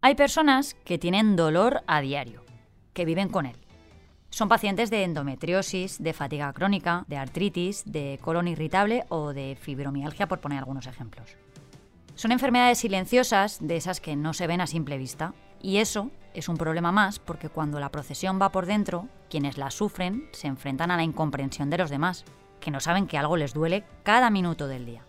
Hay personas que tienen dolor a diario, que viven con él. Son pacientes de endometriosis, de fatiga crónica, de artritis, de colon irritable o de fibromialgia, por poner algunos ejemplos. Son enfermedades silenciosas, de esas que no se ven a simple vista, y eso es un problema más porque cuando la procesión va por dentro, quienes la sufren se enfrentan a la incomprensión de los demás, que no saben que algo les duele cada minuto del día.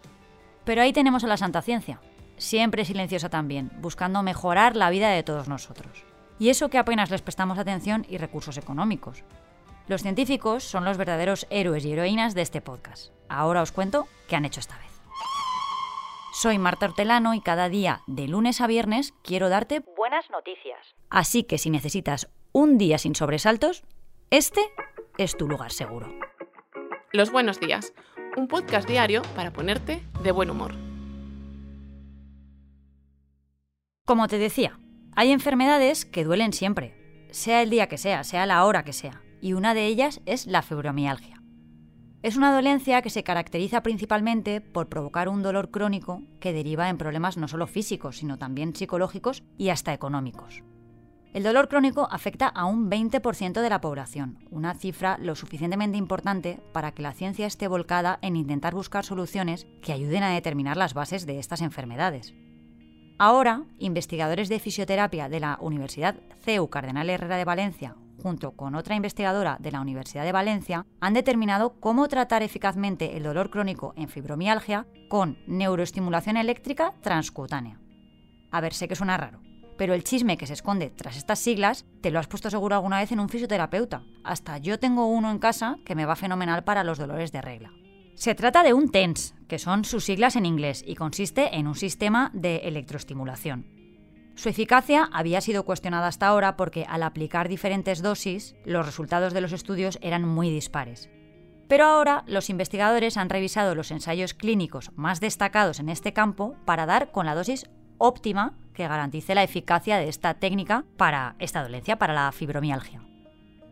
Pero ahí tenemos a la Santa Ciencia, siempre silenciosa también, buscando mejorar la vida de todos nosotros. Y eso que apenas les prestamos atención y recursos económicos. Los científicos son los verdaderos héroes y heroínas de este podcast. Ahora os cuento qué han hecho esta vez. Soy Marta Hortelano y cada día, de lunes a viernes, quiero darte buenas noticias. Así que si necesitas un día sin sobresaltos, este es tu lugar seguro. Los buenos días, un podcast diario para ponerte de buen humor. Como te decía, hay enfermedades que duelen siempre, sea el día que sea, sea la hora que sea, y una de ellas es la fibromialgia. Es una dolencia que se caracteriza principalmente por provocar un dolor crónico que deriva en problemas no solo físicos, sino también psicológicos y hasta económicos. El dolor crónico afecta a un 20% de la población, una cifra lo suficientemente importante para que la ciencia esté volcada en intentar buscar soluciones que ayuden a determinar las bases de estas enfermedades. Ahora, investigadores de fisioterapia de la Universidad CEU Cardenal Herrera de Valencia, junto con otra investigadora de la Universidad de Valencia, han determinado cómo tratar eficazmente el dolor crónico en fibromialgia con neuroestimulación eléctrica transcutánea. A ver, sé que suena raro, pero el chisme que se esconde tras estas siglas te lo has puesto seguro alguna vez en un fisioterapeuta. Hasta yo tengo uno en casa que me va fenomenal para los dolores de regla. Se trata de un TENS, que son sus siglas en inglés, y consiste en un sistema de electroestimulación. Su eficacia había sido cuestionada hasta ahora porque al aplicar diferentes dosis, los resultados de los estudios eran muy dispares. Pero ahora los investigadores han revisado los ensayos clínicos más destacados en este campo para dar con la dosis óptima que garantice la eficacia de esta técnica para esta dolencia, para la fibromialgia.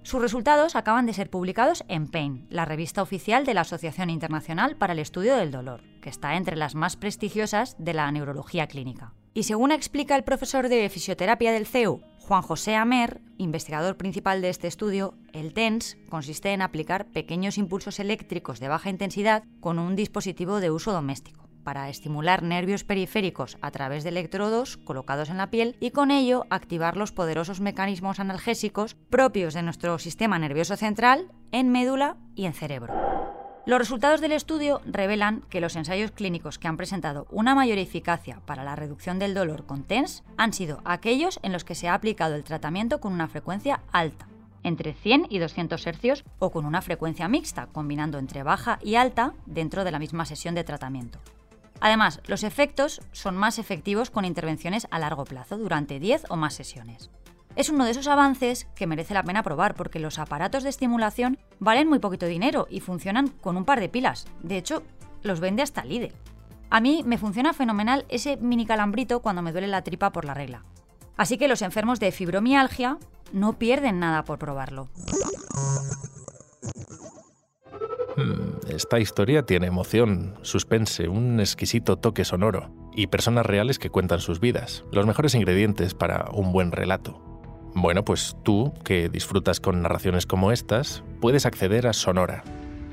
Sus resultados acaban de ser publicados en PAIN, la revista oficial de la Asociación Internacional para el Estudio del Dolor, que está entre las más prestigiosas de la neurología clínica. Y según explica el profesor de fisioterapia del CEU, Juan José Amer, investigador principal de este estudio, el TENS consiste en aplicar pequeños impulsos eléctricos de baja intensidad con un dispositivo de uso doméstico para estimular nervios periféricos a través de electrodos colocados en la piel y con ello activar los poderosos mecanismos analgésicos propios de nuestro sistema nervioso central en médula y en cerebro. Los resultados del estudio revelan que los ensayos clínicos que han presentado una mayor eficacia para la reducción del dolor con TENS han sido aquellos en los que se ha aplicado el tratamiento con una frecuencia alta, entre 100 y 200 hercios o con una frecuencia mixta, combinando entre baja y alta dentro de la misma sesión de tratamiento. Además, los efectos son más efectivos con intervenciones a largo plazo, durante 10 o más sesiones. Es uno de esos avances que merece la pena probar porque los aparatos de estimulación valen muy poquito dinero y funcionan con un par de pilas. De hecho, los vende hasta Lidl. A mí me funciona fenomenal ese mini calambrito cuando me duele la tripa por la regla. Así que los enfermos de fibromialgia no pierden nada por probarlo. Hmm, esta historia tiene emoción, suspense, un exquisito toque sonoro y personas reales que cuentan sus vidas, los mejores ingredientes para un buen relato. Bueno, pues tú, que disfrutas con narraciones como estas, puedes acceder a Sonora,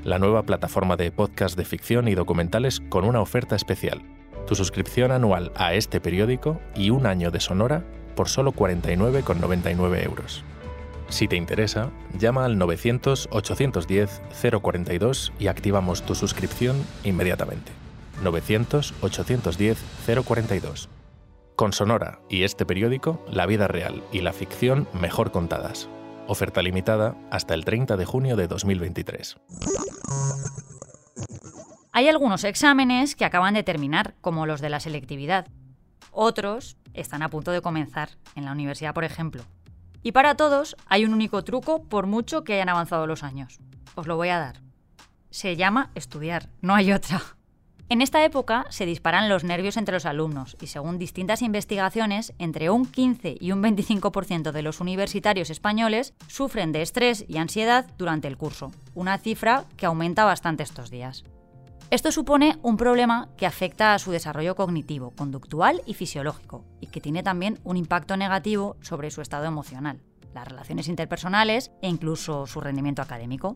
la nueva plataforma de podcast de ficción y documentales con una oferta especial. Tu suscripción anual a este periódico y un año de Sonora por solo 49,99 euros. Si te interesa, llama al 900-810-042 y activamos tu suscripción inmediatamente. 900-810-042. Con Sonora y este periódico, la vida real y la ficción mejor contadas. Oferta limitada hasta el 30 de junio de 2023. Hay algunos exámenes que acaban de terminar, como los de la selectividad. Otros están a punto de comenzar, en la universidad por ejemplo. Y para todos hay un único truco por mucho que hayan avanzado los años. Os lo voy a dar. Se llama estudiar, no hay otra. En esta época se disparan los nervios entre los alumnos y según distintas investigaciones, entre un 15 y un 25% de los universitarios españoles sufren de estrés y ansiedad durante el curso, una cifra que aumenta bastante estos días. Esto supone un problema que afecta a su desarrollo cognitivo, conductual y fisiológico, y que tiene también un impacto negativo sobre su estado emocional, las relaciones interpersonales e incluso su rendimiento académico.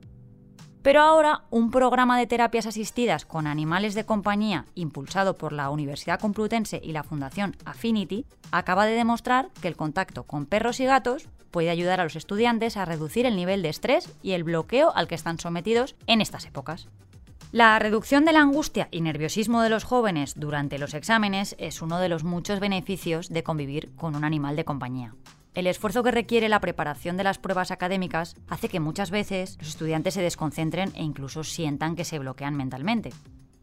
Pero ahora, un programa de terapias asistidas con animales de compañía impulsado por la Universidad Complutense y la Fundación Affinity acaba de demostrar que el contacto con perros y gatos puede ayudar a los estudiantes a reducir el nivel de estrés y el bloqueo al que están sometidos en estas épocas. La reducción de la angustia y nerviosismo de los jóvenes durante los exámenes es uno de los muchos beneficios de convivir con un animal de compañía. El esfuerzo que requiere la preparación de las pruebas académicas hace que muchas veces los estudiantes se desconcentren e incluso sientan que se bloquean mentalmente.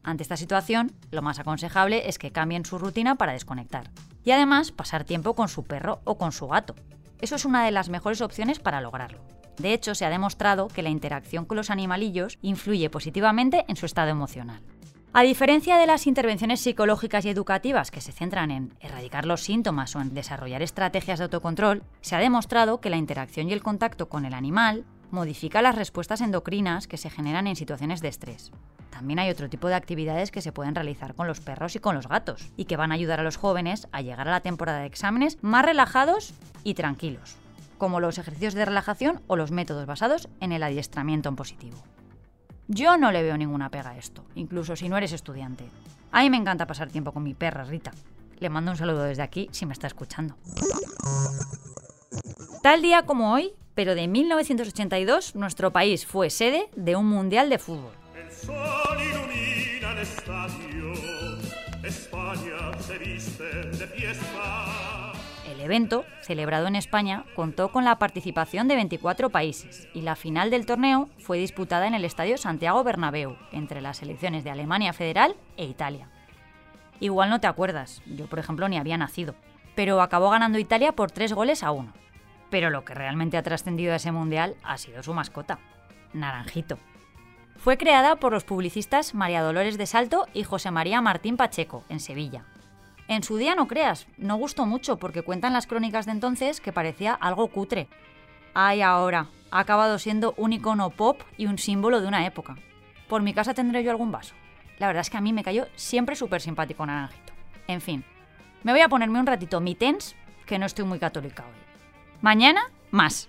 Ante esta situación, lo más aconsejable es que cambien su rutina para desconectar. Y además pasar tiempo con su perro o con su gato. Eso es una de las mejores opciones para lograrlo. De hecho, se ha demostrado que la interacción con los animalillos influye positivamente en su estado emocional. A diferencia de las intervenciones psicológicas y educativas que se centran en erradicar los síntomas o en desarrollar estrategias de autocontrol, se ha demostrado que la interacción y el contacto con el animal modifica las respuestas endocrinas que se generan en situaciones de estrés. También hay otro tipo de actividades que se pueden realizar con los perros y con los gatos, y que van a ayudar a los jóvenes a llegar a la temporada de exámenes más relajados y tranquilos, como los ejercicios de relajación o los métodos basados en el adiestramiento en positivo. Yo no le veo ninguna pega a esto, incluso si no eres estudiante. A mí me encanta pasar tiempo con mi perra Rita. Le mando un saludo desde aquí si me está escuchando. Tal día como hoy, pero de 1982, nuestro país fue sede de un mundial de fútbol. El sol ilumina el estadio, España se viste de fiesta. Evento, celebrado en España, contó con la participación de 24 países y la final del torneo fue disputada en el Estadio Santiago Bernabéu, entre las selecciones de Alemania Federal e Italia. Igual no te acuerdas, yo por ejemplo ni había nacido, pero acabó ganando Italia por 3 goles a 1. Pero lo que realmente ha trascendido a ese mundial ha sido su mascota, Naranjito. Fue creada por los publicistas María Dolores de Salto y José María Martín Pacheco, en Sevilla. En su día no creas, no gustó mucho porque cuentan las crónicas de entonces que parecía algo cutre. Ay, ahora, ha acabado siendo un icono pop y un símbolo de una época. Por mi casa tendré yo algún vaso. La verdad es que a mí me cayó siempre súper simpático Naranjito. En fin, me voy a ponerme un ratito mi tens, que no estoy muy católica hoy. Mañana, más.